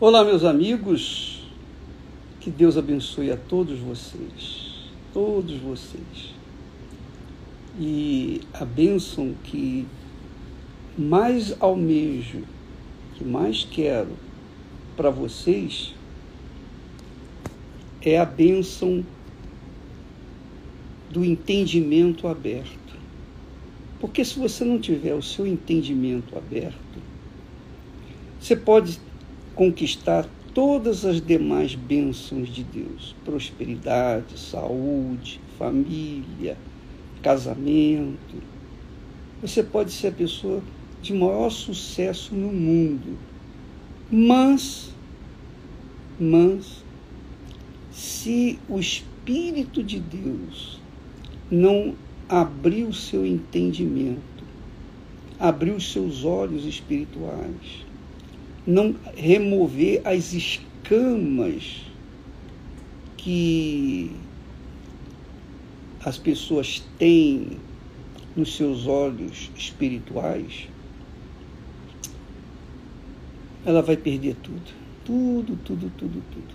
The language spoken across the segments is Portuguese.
Olá, meus amigos. Que Deus abençoe a todos vocês, todos vocês. E a bênção que mais almejo, que mais quero para vocês é a bênção do entendimento aberto. Porque se você não tiver o seu entendimento aberto, você pode conquistar todas as demais bênçãos de Deus: prosperidade, saúde, família, casamento. Você pode ser a pessoa de maior sucesso no mundo. Mas, mas, se o Espírito de Deus não abrir o seu entendimento, abrir os seus olhos espirituais, não remover as escamas que as pessoas têm nos seus olhos espirituais, ela vai perder tudo. Tudo, tudo, tudo, tudo.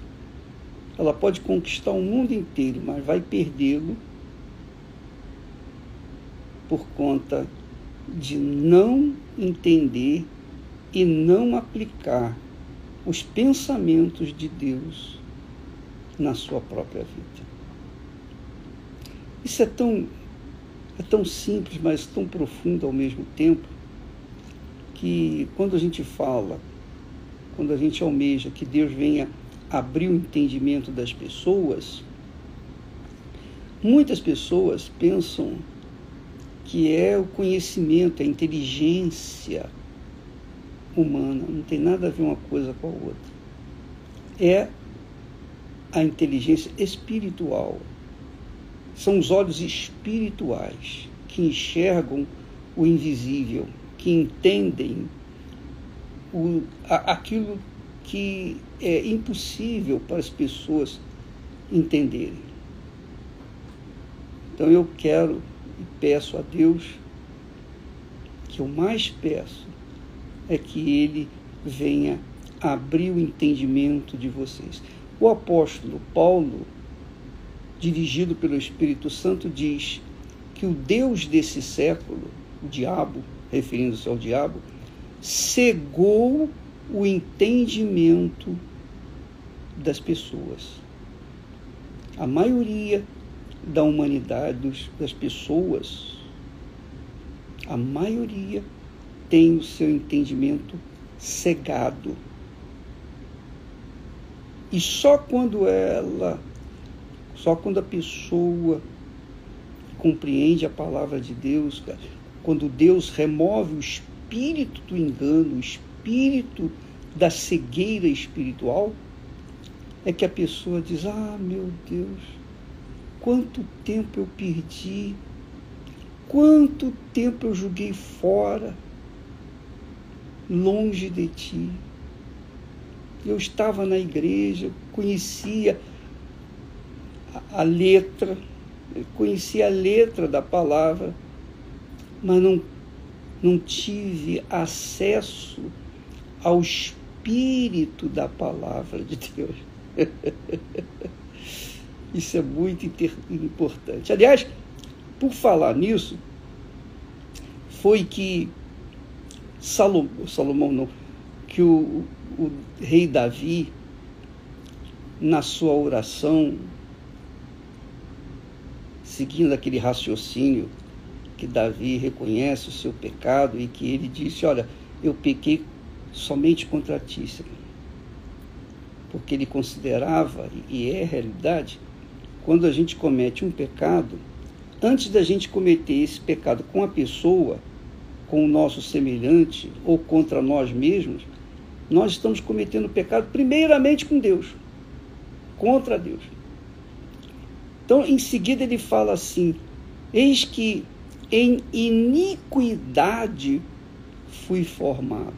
Ela pode conquistar o mundo inteiro, mas vai perdê-lo por conta de não entender e não aplicar os pensamentos de Deus na sua própria vida. Isso é tão, é tão simples, mas tão profundo ao mesmo tempo, que quando a gente fala, quando a gente almeja que Deus venha abrir o entendimento das pessoas, muitas pessoas pensam que é o conhecimento, a inteligência, humana, não tem nada a ver uma coisa com a outra. É a inteligência espiritual. São os olhos espirituais que enxergam o invisível, que entendem o, a, aquilo que é impossível para as pessoas entenderem. Então eu quero e peço a Deus que eu mais peço é que ele venha abrir o entendimento de vocês. O apóstolo Paulo, dirigido pelo Espírito Santo, diz que o Deus desse século, o diabo, referindo-se ao diabo, cegou o entendimento das pessoas. A maioria da humanidade, das pessoas, a maioria tem o seu entendimento cegado. E só quando ela, só quando a pessoa compreende a palavra de Deus, quando Deus remove o espírito do engano, o espírito da cegueira espiritual, é que a pessoa diz: Ah, meu Deus, quanto tempo eu perdi, quanto tempo eu joguei fora longe de ti. Eu estava na igreja, conhecia a, letra, conhecia a letra da palavra, mas não, não tive acesso ao espírito da palavra de Deus. Isso é muito importante. Aliás, por falar nisso, foi que Salomão, Salomão não, que o, o rei Davi, na sua oração, seguindo aquele raciocínio que Davi reconhece o seu pecado e que ele disse: Olha, eu pequei somente contra ti, Senhor. Porque ele considerava, e é realidade, quando a gente comete um pecado, antes da gente cometer esse pecado com a pessoa, com o nosso semelhante ou contra nós mesmos, nós estamos cometendo pecado primeiramente com Deus, contra Deus. Então, em seguida, ele fala assim: Eis que em iniquidade fui formado,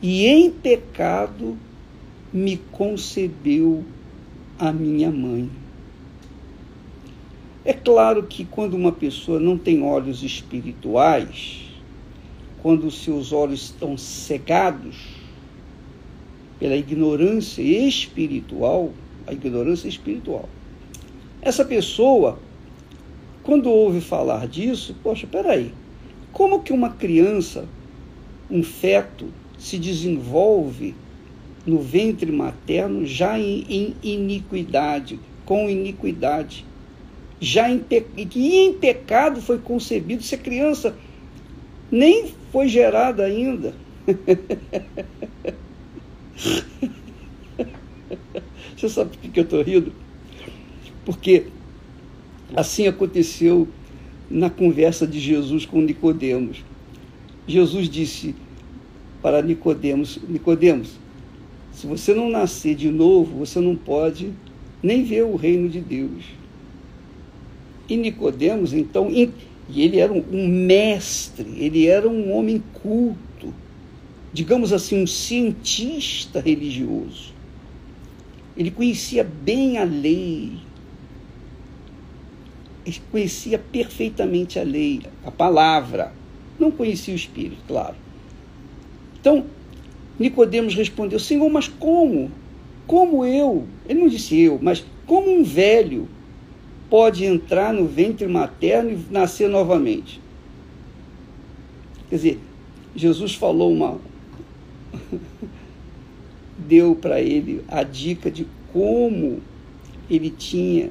e em pecado me concebeu a minha mãe. É claro que quando uma pessoa não tem olhos espirituais, quando seus olhos estão cegados, pela ignorância espiritual, a ignorância espiritual. Essa pessoa, quando ouve falar disso, poxa, peraí, como que uma criança, um feto, se desenvolve no ventre materno já em, em iniquidade, com iniquidade? Já em, pe... que em pecado foi concebido, se a criança nem foi gerada ainda. Você sabe por que eu estou rindo? Porque assim aconteceu na conversa de Jesus com Nicodemos. Jesus disse para Nicodemos, Nicodemos, se você não nascer de novo, você não pode nem ver o reino de Deus. E Nicodemos, então, e ele era um mestre, ele era um homem culto, digamos assim, um cientista religioso. Ele conhecia bem a lei, ele conhecia perfeitamente a lei, a palavra. Não conhecia o Espírito, claro. Então, Nicodemos respondeu: Senhor, mas como? Como eu? Ele não disse eu, mas como um velho pode entrar no ventre materno e nascer novamente? Quer dizer, Jesus falou uma. deu para ele a dica de como ele tinha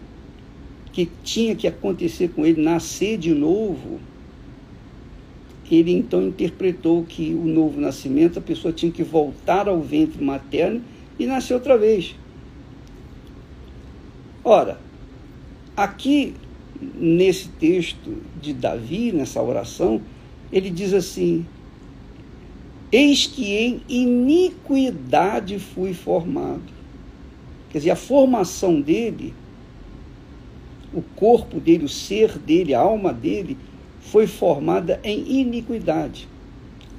que tinha que acontecer com ele nascer de novo, ele então interpretou que o novo nascimento, a pessoa tinha que voltar ao ventre materno e nascer outra vez. Ora, aqui nesse texto de Davi, nessa oração, ele diz assim: Eis que em iniquidade fui formado. Quer dizer, a formação dele o corpo dele, o ser dele, a alma dele, foi formada em iniquidade.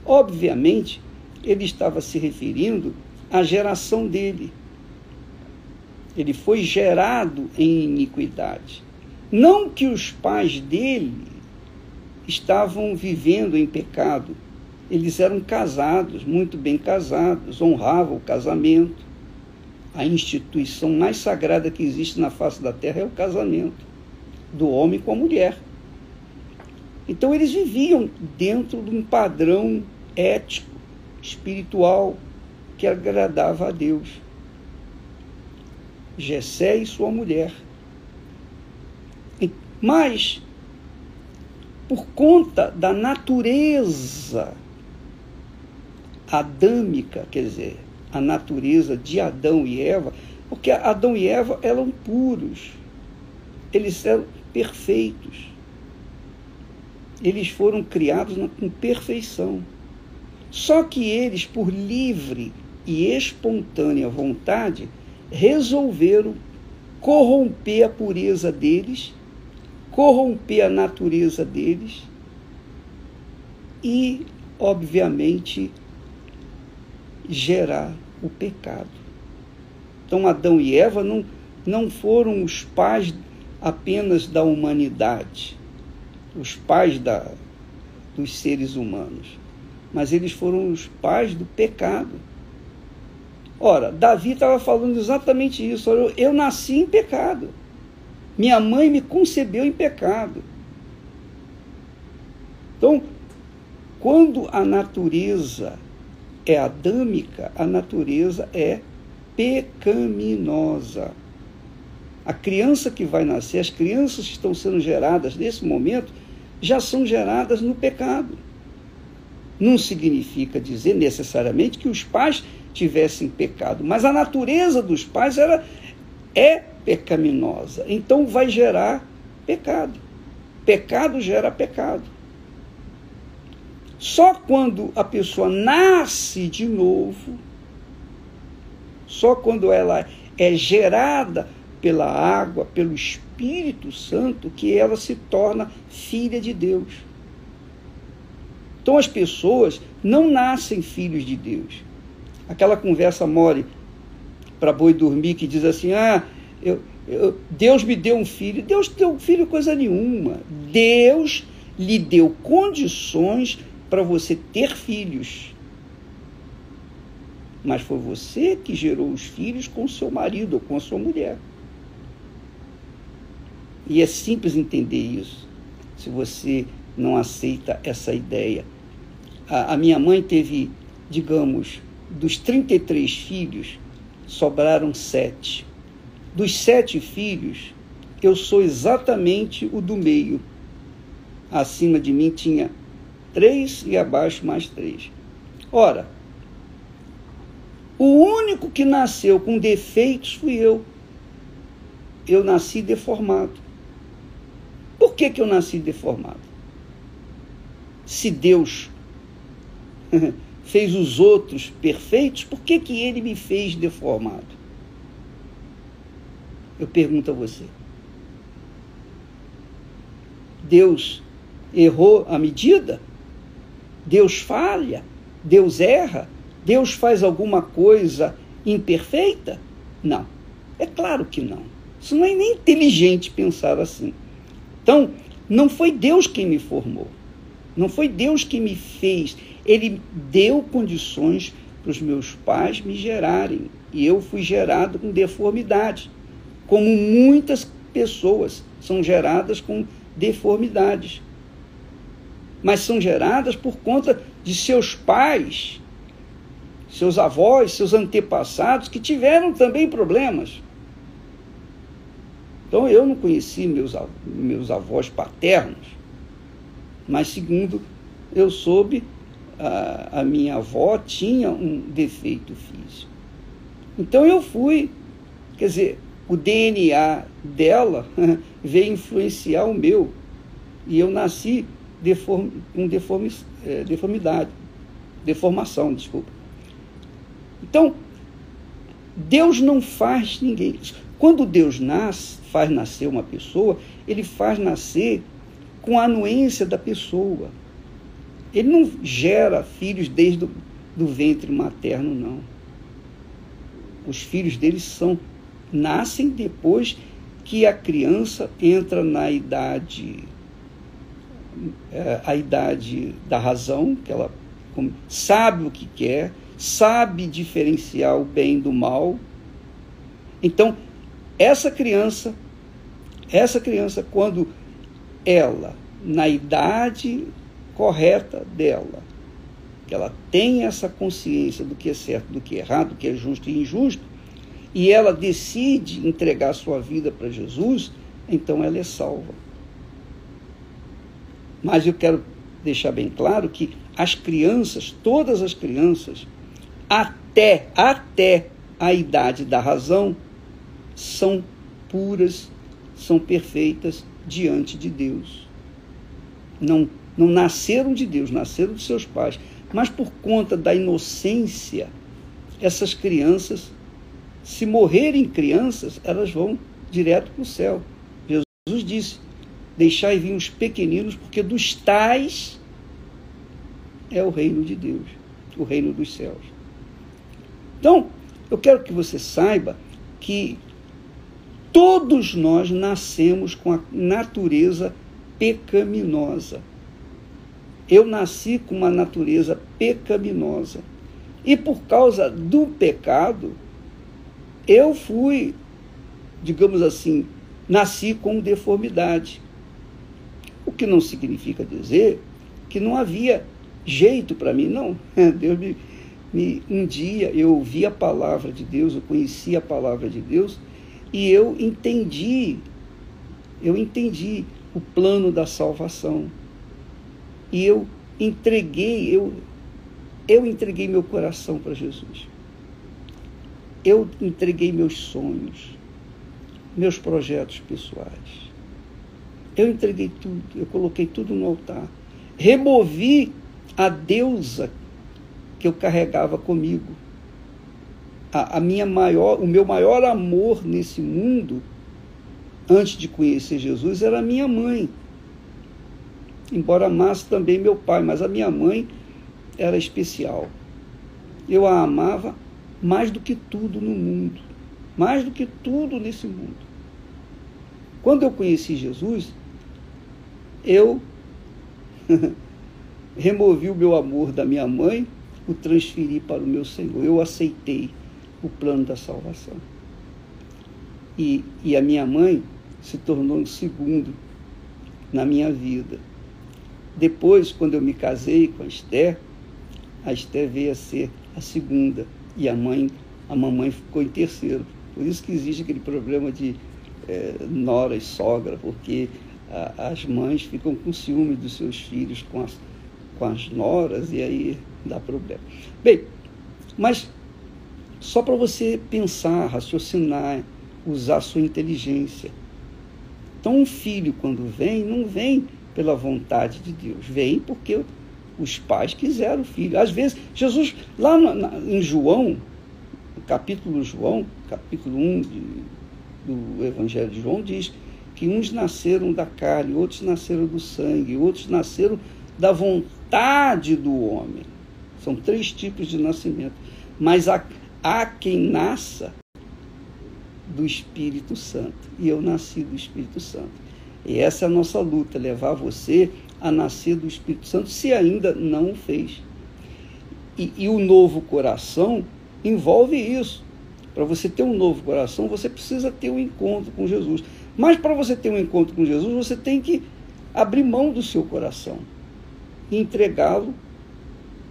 Obviamente, ele estava se referindo à geração dele. Ele foi gerado em iniquidade. Não que os pais dele estavam vivendo em pecado. Eles eram casados, muito bem casados, honravam o casamento a instituição mais sagrada que existe na face da terra é o casamento do homem com a mulher. Então eles viviam dentro de um padrão ético, espiritual, que agradava a Deus. Jessé e sua mulher. Mas, por conta da natureza adâmica, quer dizer, a natureza de Adão e Eva, porque Adão e Eva eram puros, eles eram perfeitos. Eles foram criados com perfeição. Só que eles, por livre e espontânea vontade, resolveram corromper a pureza deles, corromper a natureza deles e, obviamente, gerar o pecado. Então, Adão e Eva não, não foram os pais apenas da humanidade, os pais da, dos seres humanos, mas eles foram os pais do pecado. Ora, Davi estava falando exatamente isso. Eu, eu nasci em pecado. Minha mãe me concebeu em pecado. Então, quando a natureza é adâmica, a natureza é pecaminosa. A criança que vai nascer, as crianças que estão sendo geradas nesse momento, já são geradas no pecado. Não significa dizer necessariamente que os pais tivessem pecado, mas a natureza dos pais era, é pecaminosa. Então vai gerar pecado. Pecado gera pecado. Só quando a pessoa nasce de novo, só quando ela é gerada pela água, pelo Espírito Santo, que ela se torna filha de Deus. Então as pessoas não nascem filhos de Deus. Aquela conversa mole para boi dormir que diz assim: ah, eu, eu, Deus me deu um filho. Deus deu um filho coisa nenhuma. Deus lhe deu condições para você ter filhos. mas foi você que gerou os filhos com seu marido ou com a sua mulher. E é simples entender isso, se você não aceita essa ideia. A, a minha mãe teve, digamos, dos 33 filhos, sobraram sete. Dos sete filhos, eu sou exatamente o do meio. Acima de mim tinha três e abaixo mais três. Ora, o único que nasceu com defeitos fui eu. Eu nasci deformado. Por que, que eu nasci deformado? Se Deus fez os outros perfeitos, por que, que ele me fez deformado? Eu pergunto a você. Deus errou a medida? Deus falha? Deus erra? Deus faz alguma coisa imperfeita? Não. É claro que não. Isso não é nem inteligente pensar assim. Então, não foi Deus quem me formou. Não foi Deus quem me fez. Ele deu condições para os meus pais me gerarem. E eu fui gerado com deformidade. Como muitas pessoas são geradas com deformidades. Mas são geradas por conta de seus pais, seus avós, seus antepassados que tiveram também problemas. Então eu não conheci meus, meus avós paternos, mas segundo eu soube, a, a minha avó tinha um defeito físico. Então eu fui, quer dizer, o DNA dela veio influenciar o meu. E eu nasci deform, com é, deformidade, deformação, desculpa. Então, Deus não faz ninguém. Quando Deus nasce, faz nascer uma pessoa, ele faz nascer com a anuência da pessoa. Ele não gera filhos desde o do ventre materno, não. Os filhos deles são nascem depois que a criança entra na idade é, a idade da razão, que ela sabe o que quer, sabe diferenciar o bem do mal. Então, essa criança, essa criança, quando ela, na idade correta dela, que ela tem essa consciência do que é certo, do que é errado, do que é justo e injusto, e ela decide entregar sua vida para Jesus, então ela é salva. Mas eu quero deixar bem claro que as crianças, todas as crianças, até, até a idade da razão, são puras, são perfeitas diante de Deus. Não, não nasceram de Deus, nasceram de seus pais. Mas por conta da inocência, essas crianças, se morrerem crianças, elas vão direto para o céu. Jesus disse: Deixai vir os pequeninos, porque dos tais é o reino de Deus, o reino dos céus. Então, eu quero que você saiba que todos nós nascemos com a natureza pecaminosa. Eu nasci com uma natureza pecaminosa. E por causa do pecado, eu fui, digamos assim, nasci com deformidade. O que não significa dizer que não havia jeito para mim, não. Deus me, me, um dia eu ouvi a palavra de Deus, eu conheci a palavra de Deus e eu entendi, eu entendi o plano da salvação. E eu entreguei, eu, eu entreguei meu coração para Jesus. Eu entreguei meus sonhos, meus projetos pessoais. Eu entreguei tudo, eu coloquei tudo no altar. Removi a deusa que eu carregava comigo. A, a, minha maior, o meu maior amor nesse mundo, antes de conhecer Jesus, era a minha mãe. Embora amasse também meu pai, mas a minha mãe era especial. Eu a amava mais do que tudo no mundo, mais do que tudo nesse mundo. Quando eu conheci Jesus, eu removi o meu amor da minha mãe, o transferi para o meu Senhor. Eu aceitei o plano da salvação. E, e a minha mãe se tornou um segundo na minha vida. Depois, quando eu me casei com a Esther, a Esther veio a ser a segunda e a mãe, a mamãe ficou em terceiro. Por isso que existe aquele problema de é, nora e sogra, porque a, as mães ficam com ciúme dos seus filhos com as, com as noras e aí dá problema. Bem, mas só para você pensar, raciocinar, usar sua inteligência. Então, um filho, quando vem, não vem pela vontade de Deus, vem porque os pais quiseram o filho. Às vezes, Jesus, lá na, em João, no capítulo João, capítulo 1 de, do Evangelho de João, diz que uns nasceram da carne, outros nasceram do sangue, outros nasceram da vontade do homem. São três tipos de nascimento. Mas há, há quem nasça do Espírito Santo. E eu nasci do Espírito Santo. E essa é a nossa luta, levar você a nascer do Espírito Santo, se ainda não o fez. E, e o novo coração envolve isso. Para você ter um novo coração, você precisa ter um encontro com Jesus. Mas para você ter um encontro com Jesus, você tem que abrir mão do seu coração e entregá-lo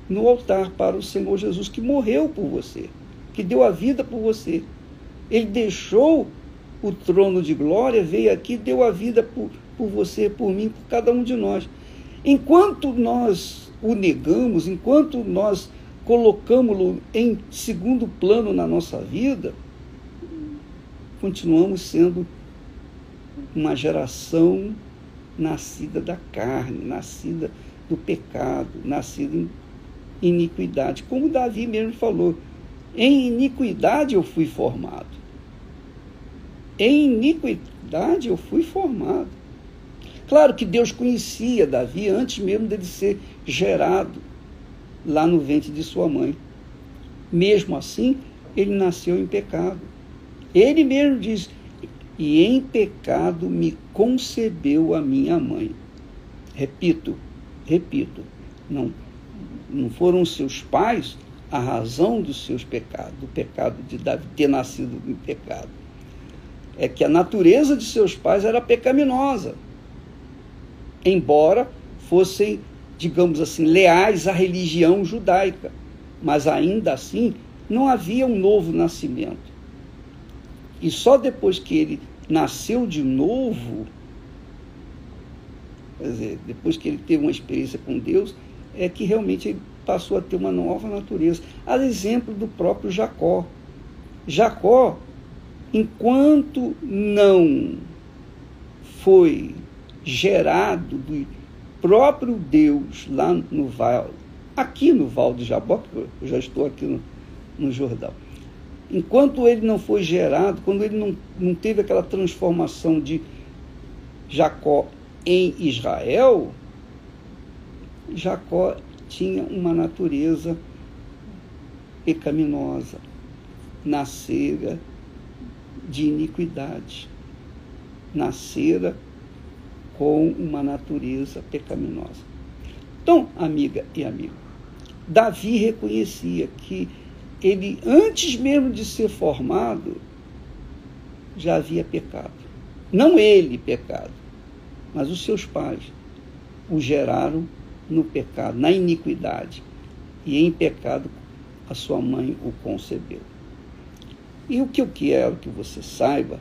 no altar para o Senhor Jesus, que morreu por você, que deu a vida por você. Ele deixou o trono de glória, veio aqui, deu a vida por, por você, por mim, por cada um de nós. Enquanto nós o negamos, enquanto nós colocamos-lo em segundo plano na nossa vida, continuamos sendo uma geração nascida da carne, nascida do pecado, nascida em iniquidade. Como Davi mesmo falou, em iniquidade eu fui formado. Em iniquidade eu fui formado. Claro que Deus conhecia Davi antes mesmo dele ser gerado lá no ventre de sua mãe. Mesmo assim, ele nasceu em pecado. Ele mesmo diz: E em pecado me concebeu a minha mãe. Repito, repito, não, não foram seus pais a razão dos seus pecados, do pecado de Davi ter nascido em pecado. É que a natureza de seus pais era pecaminosa embora fossem, digamos assim, leais à religião judaica. Mas ainda assim, não havia um novo nascimento. E só depois que ele nasceu de novo, dizer, depois que ele teve uma experiência com Deus, é que realmente ele passou a ter uma nova natureza. A exemplo do próprio Jacó. Jacó, enquanto não foi gerado do próprio Deus lá no Val, aqui no Val de Jabó, eu já estou aqui no, no Jordão. Enquanto ele não foi gerado, quando ele não, não teve aquela transformação de Jacó em Israel, Jacó tinha uma natureza pecaminosa, nascera de iniquidade, nascera com uma natureza pecaminosa. Então, amiga e amigo, Davi reconhecia que ele, antes mesmo de ser formado, já havia pecado. Não ele pecado, mas os seus pais o geraram no pecado, na iniquidade. E em pecado a sua mãe o concebeu. E o que eu quero que você saiba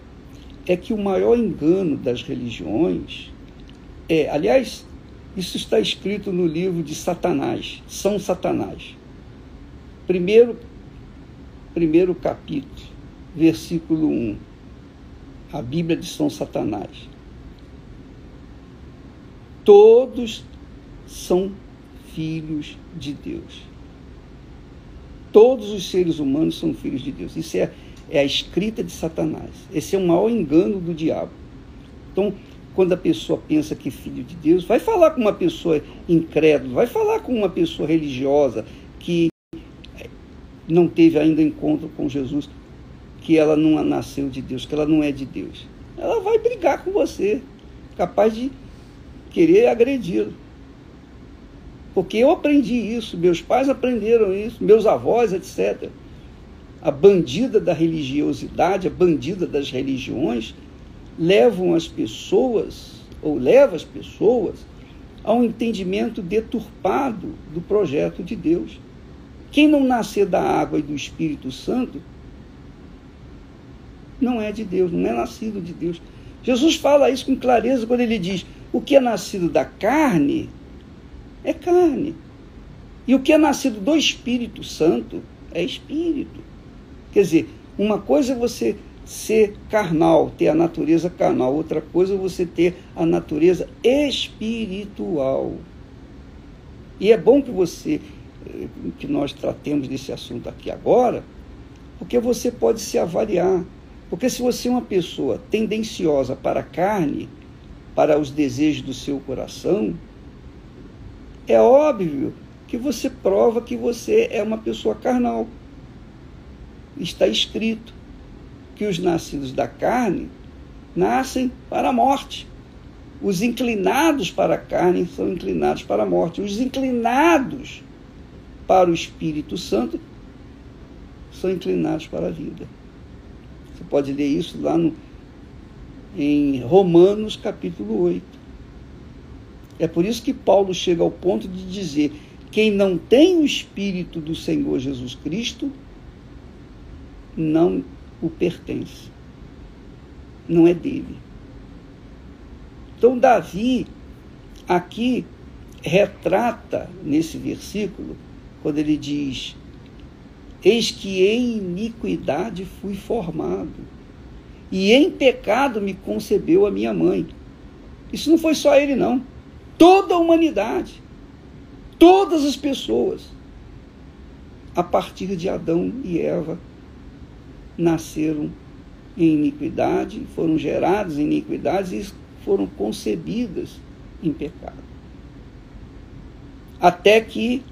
é que o maior engano das religiões é, aliás, isso está escrito no livro de Satanás, São Satanás. Primeiro, primeiro capítulo, versículo 1. A Bíblia de São Satanás. Todos são filhos de Deus. Todos os seres humanos são filhos de Deus. Isso é, é a escrita de Satanás. Esse é o maior engano do diabo. Então, quando a pessoa pensa que é filho de Deus, vai falar com uma pessoa incrédula, vai falar com uma pessoa religiosa que não teve ainda encontro com Jesus, que ela não nasceu de Deus, que ela não é de Deus. Ela vai brigar com você, capaz de querer agredi-lo. Porque eu aprendi isso, meus pais aprenderam isso, meus avós, etc. A bandida da religiosidade, a bandida das religiões, levam as pessoas, ou leva as pessoas, a um entendimento deturpado do projeto de Deus. Quem não nascer da água e do Espírito Santo não é de Deus, não é nascido de Deus. Jesus fala isso com clareza quando ele diz: o que é nascido da carne é carne. E o que é nascido do Espírito Santo é espírito. Quer dizer, uma coisa é você ser carnal, ter a natureza carnal, outra coisa é você ter a natureza espiritual. E é bom que você que nós tratemos desse assunto aqui agora, porque você pode se avaliar. Porque se você é uma pessoa tendenciosa para a carne, para os desejos do seu coração, é óbvio que você prova que você é uma pessoa carnal. Está escrito que os nascidos da carne nascem para a morte. Os inclinados para a carne são inclinados para a morte. Os inclinados para o Espírito Santo são inclinados para a vida. Você pode ler isso lá no, em Romanos capítulo 8. É por isso que Paulo chega ao ponto de dizer: quem não tem o Espírito do Senhor Jesus Cristo não o pertence, não é dele. Então, Davi, aqui, retrata nesse versículo quando ele diz: Eis que em iniquidade fui formado, e em pecado me concebeu a minha mãe. Isso não foi só ele, não. Toda a humanidade, todas as pessoas, a partir de Adão e Eva, nasceram em iniquidade, foram gerados em iniquidades e foram concebidas em pecado. Até que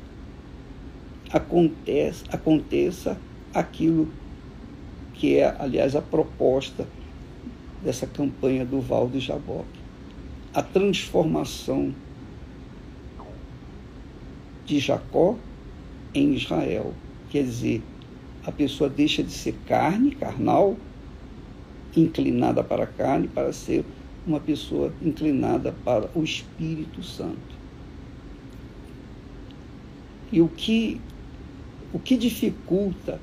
aconteça, aconteça aquilo que é, aliás, a proposta dessa campanha do Val de Jaboque. A transformação de Jacó em Israel. Quer dizer, a pessoa deixa de ser carne, carnal, inclinada para a carne, para ser uma pessoa inclinada para o Espírito Santo. E o que o que dificulta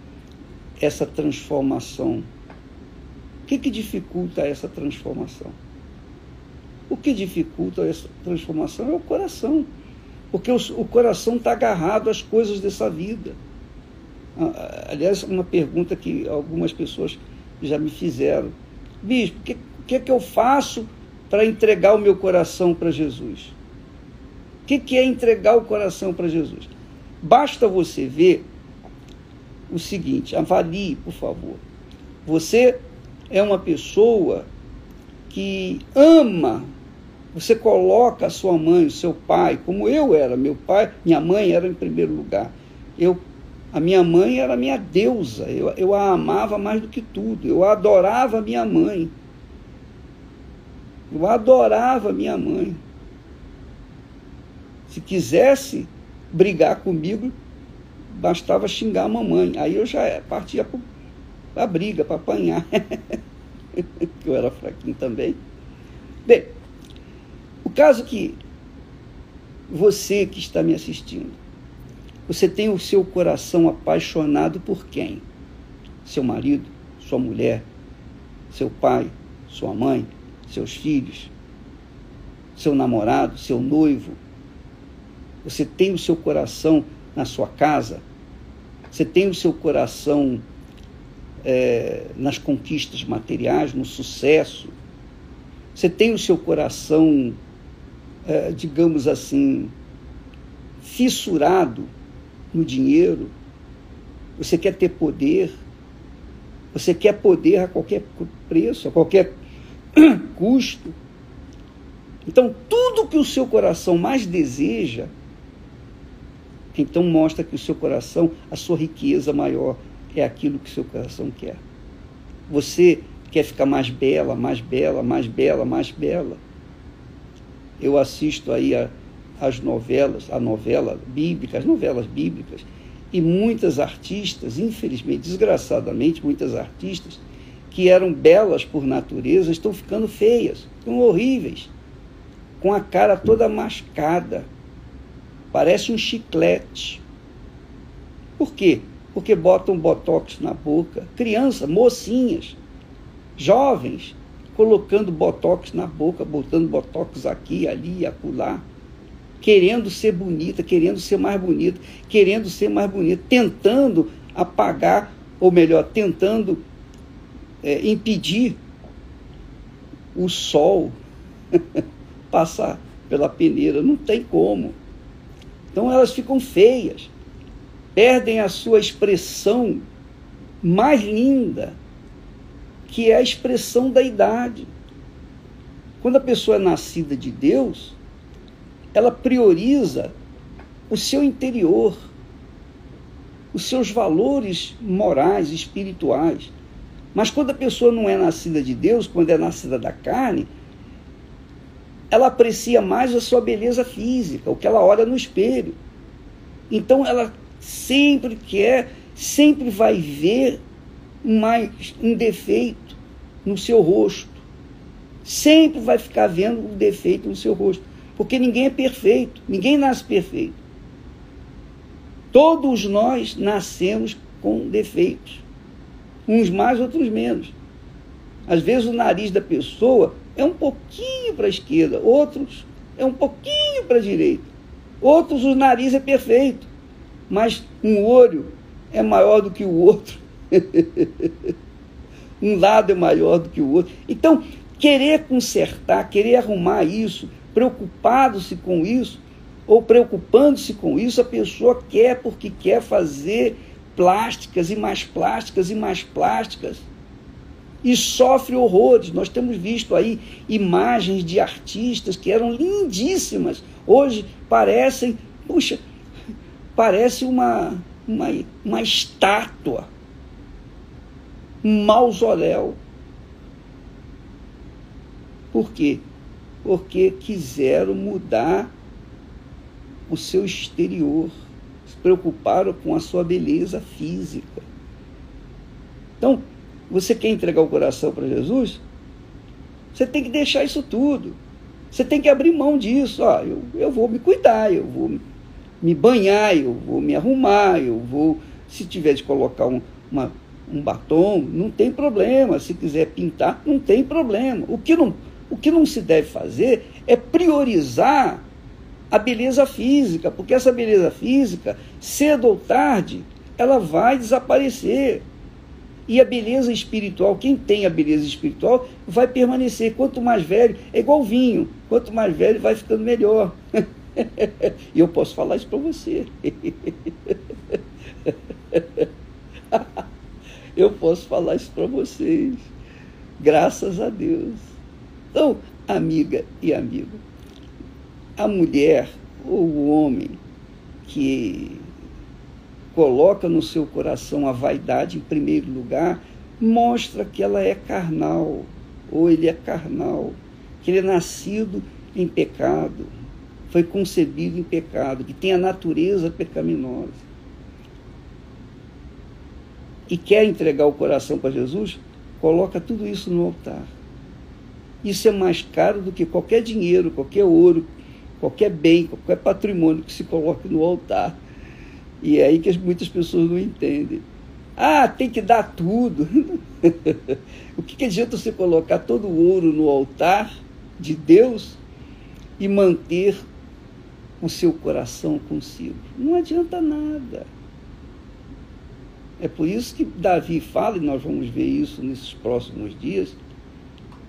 essa transformação? O que, que dificulta essa transformação? O que dificulta essa transformação é o coração. Porque o, o coração está agarrado às coisas dessa vida. Ah, aliás, uma pergunta que algumas pessoas já me fizeram. Bispo, o que, que, é que eu faço para entregar o meu coração para Jesus? O que, que é entregar o coração para Jesus? Basta você ver o seguinte: avalie, por favor. Você é uma pessoa que ama, você coloca a sua mãe, o seu pai, como eu era, meu pai, minha mãe era em primeiro lugar. Eu, a minha mãe era minha deusa, eu, eu a amava mais do que tudo, eu adorava minha mãe. Eu adorava minha mãe. Se quisesse brigar comigo, bastava xingar a mamãe. Aí eu já partia para a briga, para apanhar. eu era fraquinho também. Bem, o caso que você que está me assistindo, você tem o seu coração apaixonado por quem? Seu marido, sua mulher, seu pai, sua mãe, seus filhos, seu namorado, seu noivo. Você tem o seu coração na sua casa, você tem o seu coração é, nas conquistas materiais, no sucesso, você tem o seu coração, é, digamos assim, fissurado no dinheiro, você quer ter poder, você quer poder a qualquer preço, a qualquer custo. Então, tudo que o seu coração mais deseja, então mostra que o seu coração, a sua riqueza maior é aquilo que o seu coração quer. Você quer ficar mais bela, mais bela, mais bela, mais bela. Eu assisto aí a, as novelas, a novela bíblica, as novelas bíblicas, e muitas artistas, infelizmente, desgraçadamente, muitas artistas que eram belas por natureza estão ficando feias, estão horríveis, com a cara toda mascada, parece um chiclete. Por quê? Porque botam botox na boca, crianças, mocinhas, jovens, colocando botox na boca, botando botox aqui, ali, acolá querendo ser bonita, querendo ser mais bonita, querendo ser mais bonita, tentando apagar, ou melhor, tentando é, impedir o sol passar pela peneira. Não tem como. Então elas ficam feias, perdem a sua expressão mais linda, que é a expressão da idade. Quando a pessoa é nascida de Deus, ela prioriza o seu interior, os seus valores morais, espirituais. Mas quando a pessoa não é nascida de Deus, quando é nascida da carne, ela aprecia mais a sua beleza física, o que ela olha no espelho. Então ela sempre quer, sempre vai ver mais um defeito no seu rosto. Sempre vai ficar vendo um defeito no seu rosto. Porque ninguém é perfeito, ninguém nasce perfeito. Todos nós nascemos com defeitos, uns mais, outros menos. Às vezes o nariz da pessoa é um pouquinho para a esquerda, outros é um pouquinho para a direita. Outros o nariz é perfeito, mas um olho é maior do que o outro. um lado é maior do que o outro. Então, querer consertar, querer arrumar isso, preocupado-se com isso, ou preocupando-se com isso, a pessoa quer porque quer fazer plásticas e mais plásticas e mais plásticas. E sofre horrores. Nós temos visto aí imagens de artistas que eram lindíssimas. Hoje parecem, puxa, parece uma, uma, uma estátua, um mausoléu. Por quê? Porque quiseram mudar o seu exterior, se preocuparam com a sua beleza física. Então, você quer entregar o coração para Jesus? Você tem que deixar isso tudo. Você tem que abrir mão disso. Ó, eu, eu vou me cuidar, eu vou me banhar, eu vou me arrumar, eu vou. Se tiver de colocar um, uma, um batom, não tem problema. Se quiser pintar, não tem problema. O que não o que não se deve fazer é priorizar a beleza física, porque essa beleza física, cedo ou tarde, ela vai desaparecer. E a beleza espiritual, quem tem a beleza espiritual, vai permanecer. Quanto mais velho, é igual vinho, quanto mais velho, vai ficando melhor. e eu posso falar isso para você. eu posso falar isso para vocês. Graças a Deus. Então, amiga e amigo, a mulher ou o homem que coloca no seu coração a vaidade em primeiro lugar, mostra que ela é carnal, ou ele é carnal, que ele é nascido em pecado, foi concebido em pecado, que tem a natureza pecaminosa. E quer entregar o coração para Jesus, coloca tudo isso no altar. Isso é mais caro do que qualquer dinheiro, qualquer ouro, qualquer bem, qualquer patrimônio que se coloque no altar. E é aí que muitas pessoas não entendem. Ah, tem que dar tudo. o que, que adianta você colocar todo o ouro no altar de Deus e manter o seu coração consigo? Não adianta nada. É por isso que Davi fala, e nós vamos ver isso nesses próximos dias,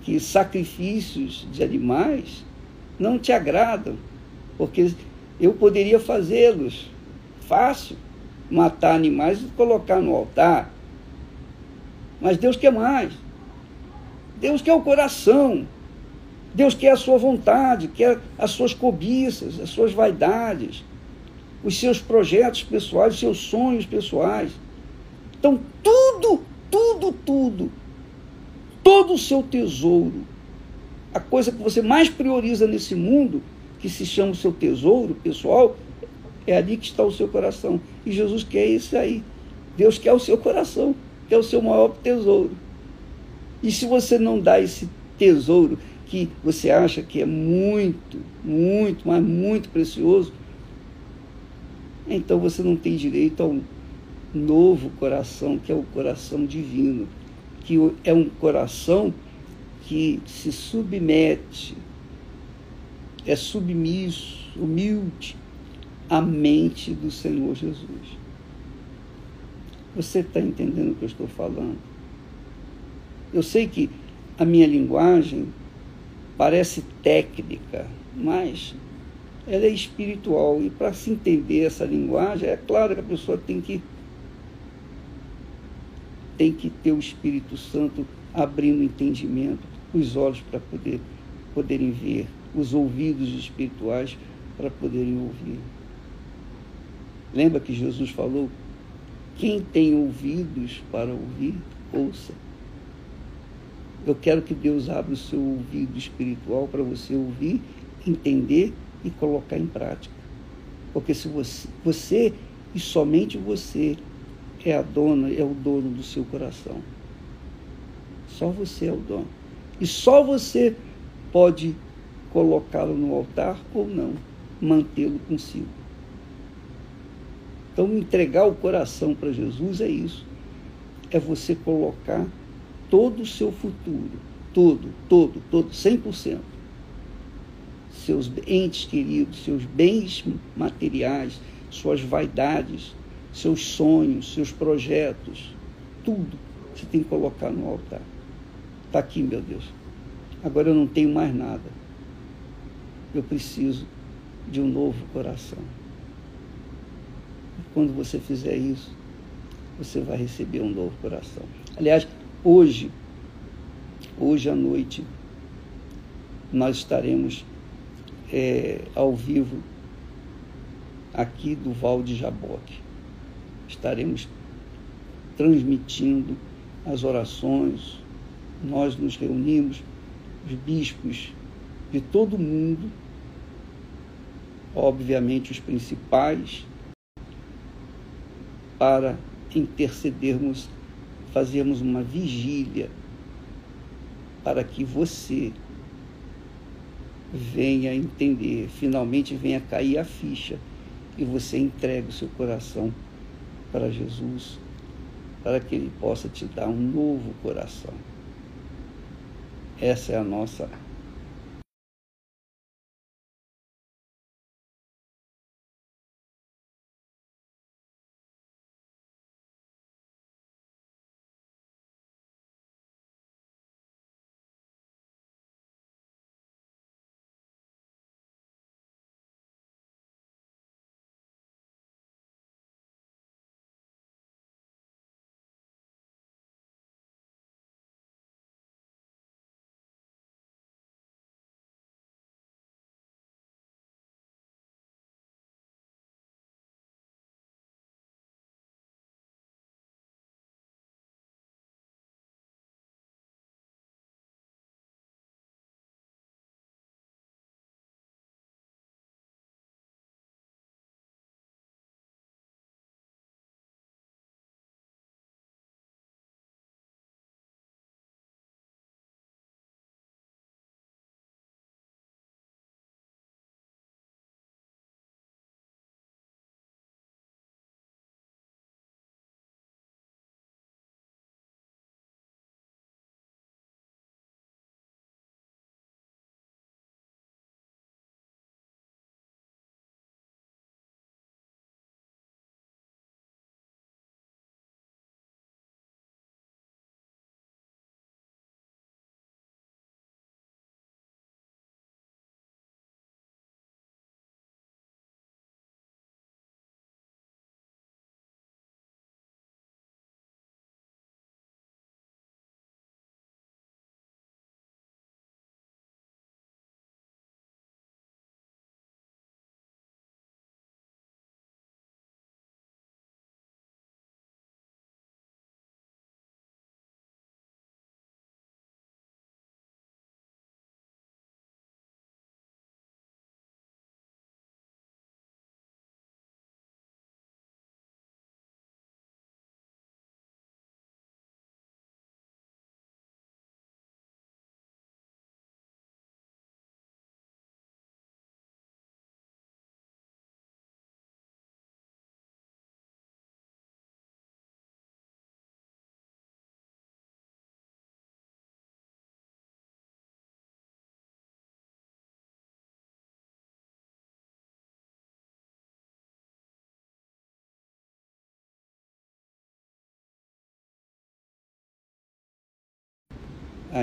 que sacrifícios de animais não te agradam, porque eu poderia fazê-los fácil, matar animais e colocar no altar. Mas Deus quer mais. Deus quer o coração. Deus quer a sua vontade, quer as suas cobiças, as suas vaidades, os seus projetos pessoais, os seus sonhos pessoais. Então, tudo, tudo, tudo todo o seu tesouro, a coisa que você mais prioriza nesse mundo, que se chama o seu tesouro pessoal, é ali que está o seu coração. E Jesus quer isso aí. Deus quer o seu coração, quer o seu maior tesouro. E se você não dá esse tesouro que você acha que é muito, muito, mas muito precioso, então você não tem direito ao novo coração, que é o coração divino, que é um coração que se submete, é submisso, humilde à mente do Senhor Jesus. Você está entendendo o que eu estou falando? Eu sei que a minha linguagem parece técnica, mas ela é espiritual. E para se entender essa linguagem, é claro que a pessoa tem que tem que ter o Espírito Santo abrindo entendimento, os olhos para poder poderem ver, os ouvidos espirituais para poderem ouvir. Lembra que Jesus falou: quem tem ouvidos para ouvir, ouça. Eu quero que Deus abra o seu ouvido espiritual para você ouvir, entender e colocar em prática. Porque se você, você e somente você é a dona, é o dono do seu coração. Só você é o dono. E só você pode colocá-lo no altar ou não, mantê-lo consigo. Então, entregar o coração para Jesus é isso. É você colocar todo o seu futuro, todo, todo, todo, 100%. Seus entes queridos, seus bens materiais, suas vaidades, seus sonhos, seus projetos, tudo você tem que colocar no altar. Está aqui, meu Deus. Agora eu não tenho mais nada. Eu preciso de um novo coração. E quando você fizer isso, você vai receber um novo coração. Aliás, hoje, hoje à noite, nós estaremos é, ao vivo aqui do Val de Jaboque estaremos transmitindo as orações, nós nos reunimos, os bispos de todo o mundo, obviamente os principais, para intercedermos, fazermos uma vigília para que você venha entender, finalmente venha cair a ficha e você entregue o seu coração para Jesus, para que Ele possa te dar um novo coração. Essa é a nossa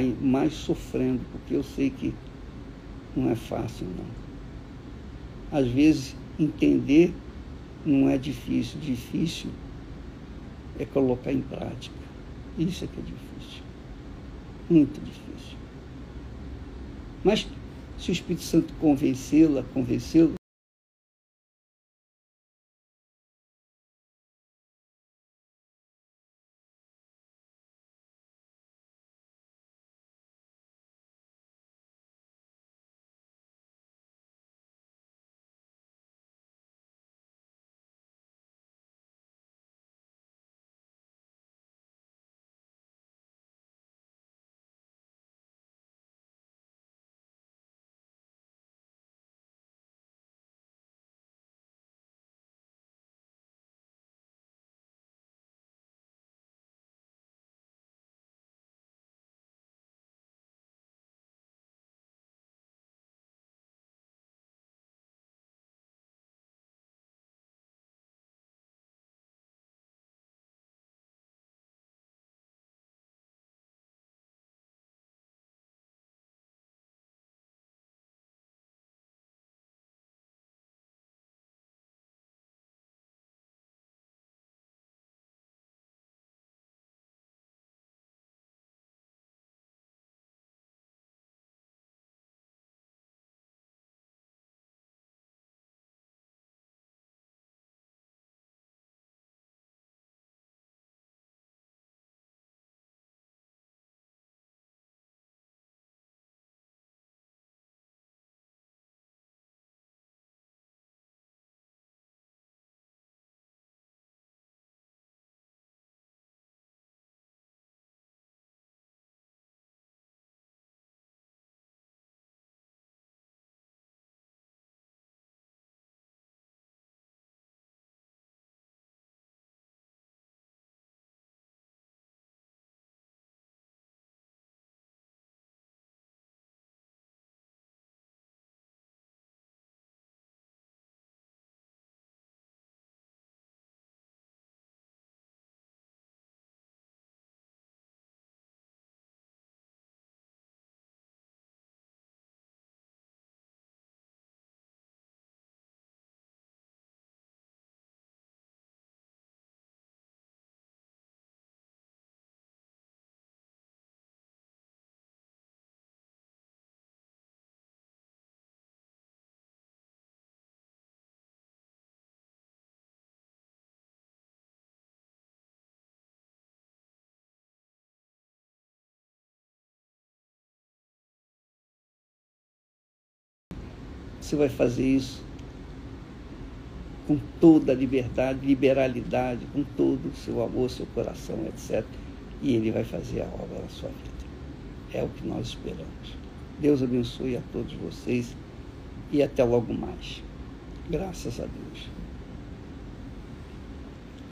mais sofrendo, porque eu sei que não é fácil, não. Às vezes, entender não é difícil. Difícil é colocar em prática. Isso é que é difícil. Muito difícil. Mas se o Espírito Santo convencê-la, convencê-lo, Você vai fazer isso com toda a liberdade, liberalidade, com todo o seu amor, seu coração, etc. E Ele vai fazer a obra na sua vida. É o que nós esperamos. Deus abençoe a todos vocês e até logo mais. Graças a Deus.